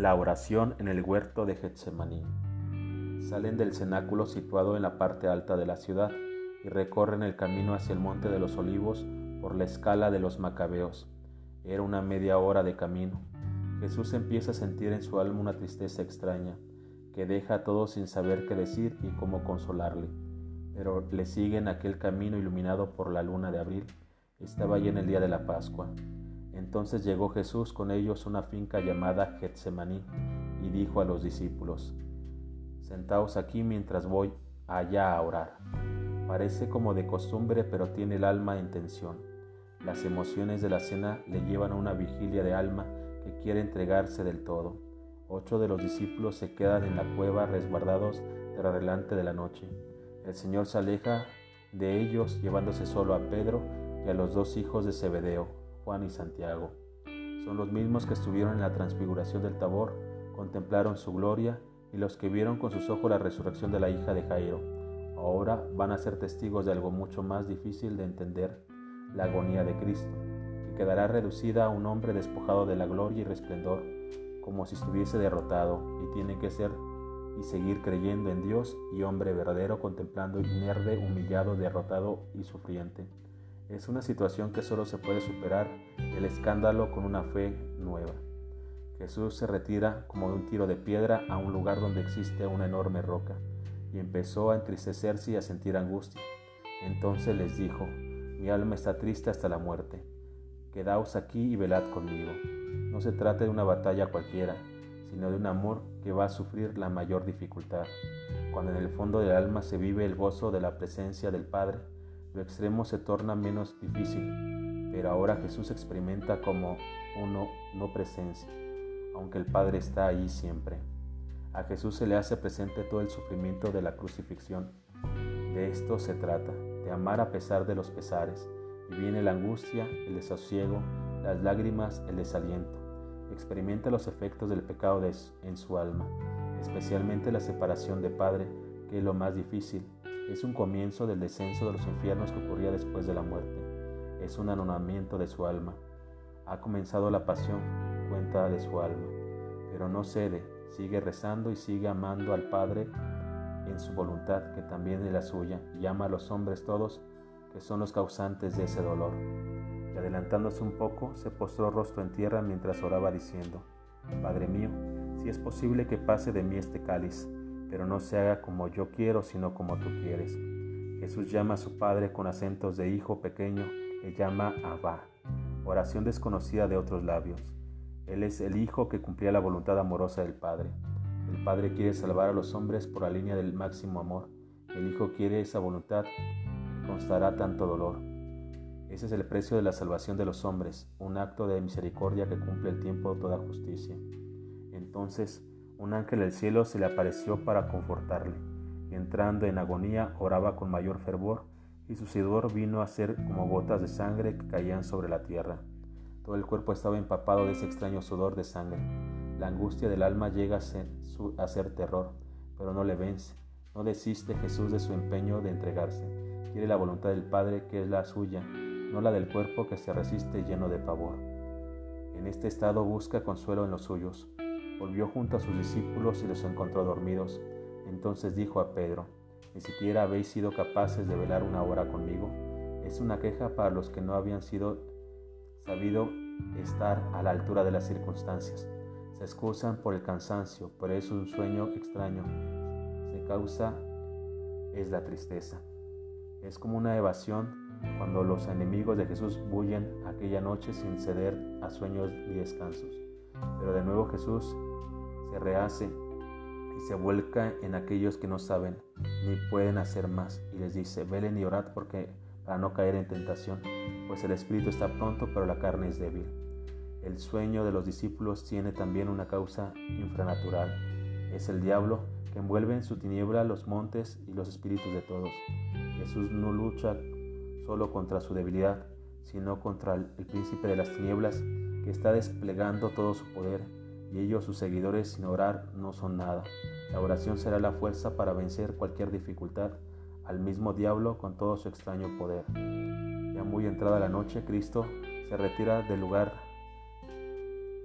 La oración en el huerto de Getsemaní. Salen del cenáculo situado en la parte alta de la ciudad y recorren el camino hacia el monte de los olivos por la escala de los macabeos. Era una media hora de camino. Jesús empieza a sentir en su alma una tristeza extraña, que deja a todos sin saber qué decir y cómo consolarle. Pero le sigue en aquel camino iluminado por la luna de abril. Estaba allí en el día de la Pascua. Entonces llegó Jesús con ellos a una finca llamada Getsemaní y dijo a los discípulos, Sentaos aquí mientras voy allá a orar. Parece como de costumbre, pero tiene el alma en tensión. Las emociones de la cena le llevan a una vigilia de alma que quiere entregarse del todo. Ocho de los discípulos se quedan en la cueva resguardados del adelante de la noche. El Señor se aleja de ellos llevándose solo a Pedro y a los dos hijos de Zebedeo, Juan y Santiago. Son los mismos que estuvieron en la transfiguración del Tabor, contemplaron su gloria y los que vieron con sus ojos la resurrección de la hija de Jairo. Ahora van a ser testigos de algo mucho más difícil de entender, la agonía de Cristo, que quedará reducida a un hombre despojado de la gloria y resplendor, como si estuviese derrotado, y tiene que ser y seguir creyendo en Dios y hombre verdadero, contemplando inerte, humillado, derrotado y sufriente. Es una situación que solo se puede superar el escándalo con una fe nueva. Jesús se retira como de un tiro de piedra a un lugar donde existe una enorme roca y empezó a entristecerse y a sentir angustia. Entonces les dijo, mi alma está triste hasta la muerte. Quedaos aquí y velad conmigo. No se trata de una batalla cualquiera, sino de un amor que va a sufrir la mayor dificultad. Cuando en el fondo del alma se vive el gozo de la presencia del Padre, lo extremo se torna menos difícil, pero ahora Jesús experimenta como uno no presencia, aunque el Padre está ahí siempre. A Jesús se le hace presente todo el sufrimiento de la crucifixión. De esto se trata, de amar a pesar de los pesares, y viene la angustia, el desasiego, las lágrimas, el desaliento. Experimenta los efectos del pecado en su alma, especialmente la separación de Padre, que es lo más difícil, es un comienzo del descenso de los infiernos que ocurría después de la muerte. Es un anonamiento de su alma. Ha comenzado la pasión, cuenta de su alma, pero no cede, sigue rezando y sigue amando al Padre en su voluntad, que también es la suya, y ama a los hombres todos, que son los causantes de ese dolor. Y adelantándose un poco, se postró rostro en tierra mientras oraba diciendo, Padre mío, si es posible que pase de mí este cáliz, pero no se haga como yo quiero, sino como tú quieres. Jesús llama a su Padre con acentos de hijo pequeño, le llama Abba, oración desconocida de otros labios. Él es el Hijo que cumplía la voluntad amorosa del Padre. El Padre quiere salvar a los hombres por la línea del máximo amor. El Hijo quiere esa voluntad que constará tanto dolor. Ese es el precio de la salvación de los hombres, un acto de misericordia que cumple el tiempo de toda justicia. Entonces, un ángel del cielo se le apareció para confortarle, entrando en agonía oraba con mayor fervor, y su sudor vino a ser como gotas de sangre que caían sobre la tierra. Todo el cuerpo estaba empapado de ese extraño sudor de sangre. La angustia del alma llega a a ser terror, pero no le vence. No desiste Jesús de su empeño de entregarse. Quiere la voluntad del Padre que es la suya, no la del cuerpo que se resiste lleno de pavor. En este estado busca consuelo en los suyos. Volvió junto a sus discípulos y los encontró dormidos. Entonces dijo a Pedro, ¿ni siquiera habéis sido capaces de velar una hora conmigo? Es una queja para los que no habían sido sabido estar a la altura de las circunstancias. Se excusan por el cansancio, por eso un sueño extraño. Se causa es la tristeza. Es como una evasión cuando los enemigos de Jesús bullen aquella noche sin ceder a sueños y descansos. Pero de nuevo Jesús se rehace y se vuelca en aquellos que no saben ni pueden hacer más y les dice, velen y orad porque para no caer en tentación, pues el espíritu está pronto pero la carne es débil. El sueño de los discípulos tiene también una causa infranatural. Es el diablo que envuelve en su tiniebla los montes y los espíritus de todos. Jesús no lucha solo contra su debilidad, sino contra el príncipe de las tinieblas que está desplegando todo su poder y ellos, sus seguidores, sin orar no son nada. La oración será la fuerza para vencer cualquier dificultad al mismo diablo con todo su extraño poder. Ya muy entrada la noche, Cristo se retira del lugar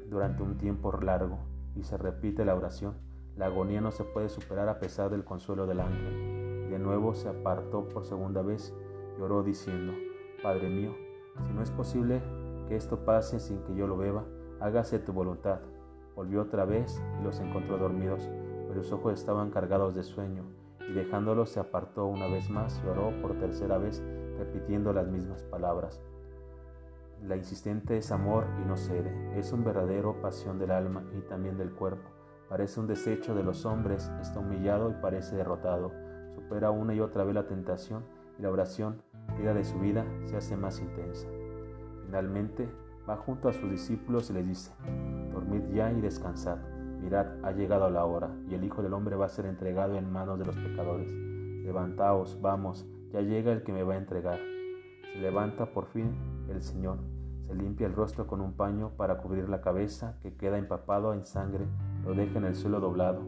durante un tiempo largo. y se repite la oración. La agonía no se puede superar a pesar del consuelo del ángel. De nuevo se apartó por segunda vez y oró diciendo, Padre mío, si no es posible que esto pase sin que yo lo beba, hágase tu voluntad. Volvió otra vez y los encontró dormidos, pero sus ojos estaban cargados de sueño, y dejándolos se apartó una vez más y oró por tercera vez, repitiendo las mismas palabras. La insistente es amor y no cede, es un verdadero pasión del alma y también del cuerpo. Parece un desecho de los hombres, está humillado y parece derrotado. Supera una y otra vez la tentación y la oración, vida de su vida, se hace más intensa. Finalmente, va junto a sus discípulos y les dice, dormid ya y descansad. Mirad, ha llegado la hora, y el Hijo del Hombre va a ser entregado en manos de los pecadores. Levantaos, vamos, ya llega el que me va a entregar. Se levanta por fin el Señor, se limpia el rostro con un paño para cubrir la cabeza que queda empapado en sangre, lo deja en el suelo doblado.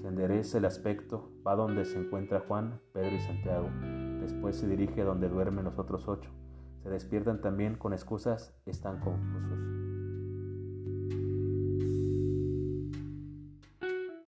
Se endereza el aspecto, va donde se encuentra Juan, Pedro y Santiago. Después se dirige donde duermen los otros ocho. Se despiertan también con excusas, están confusos.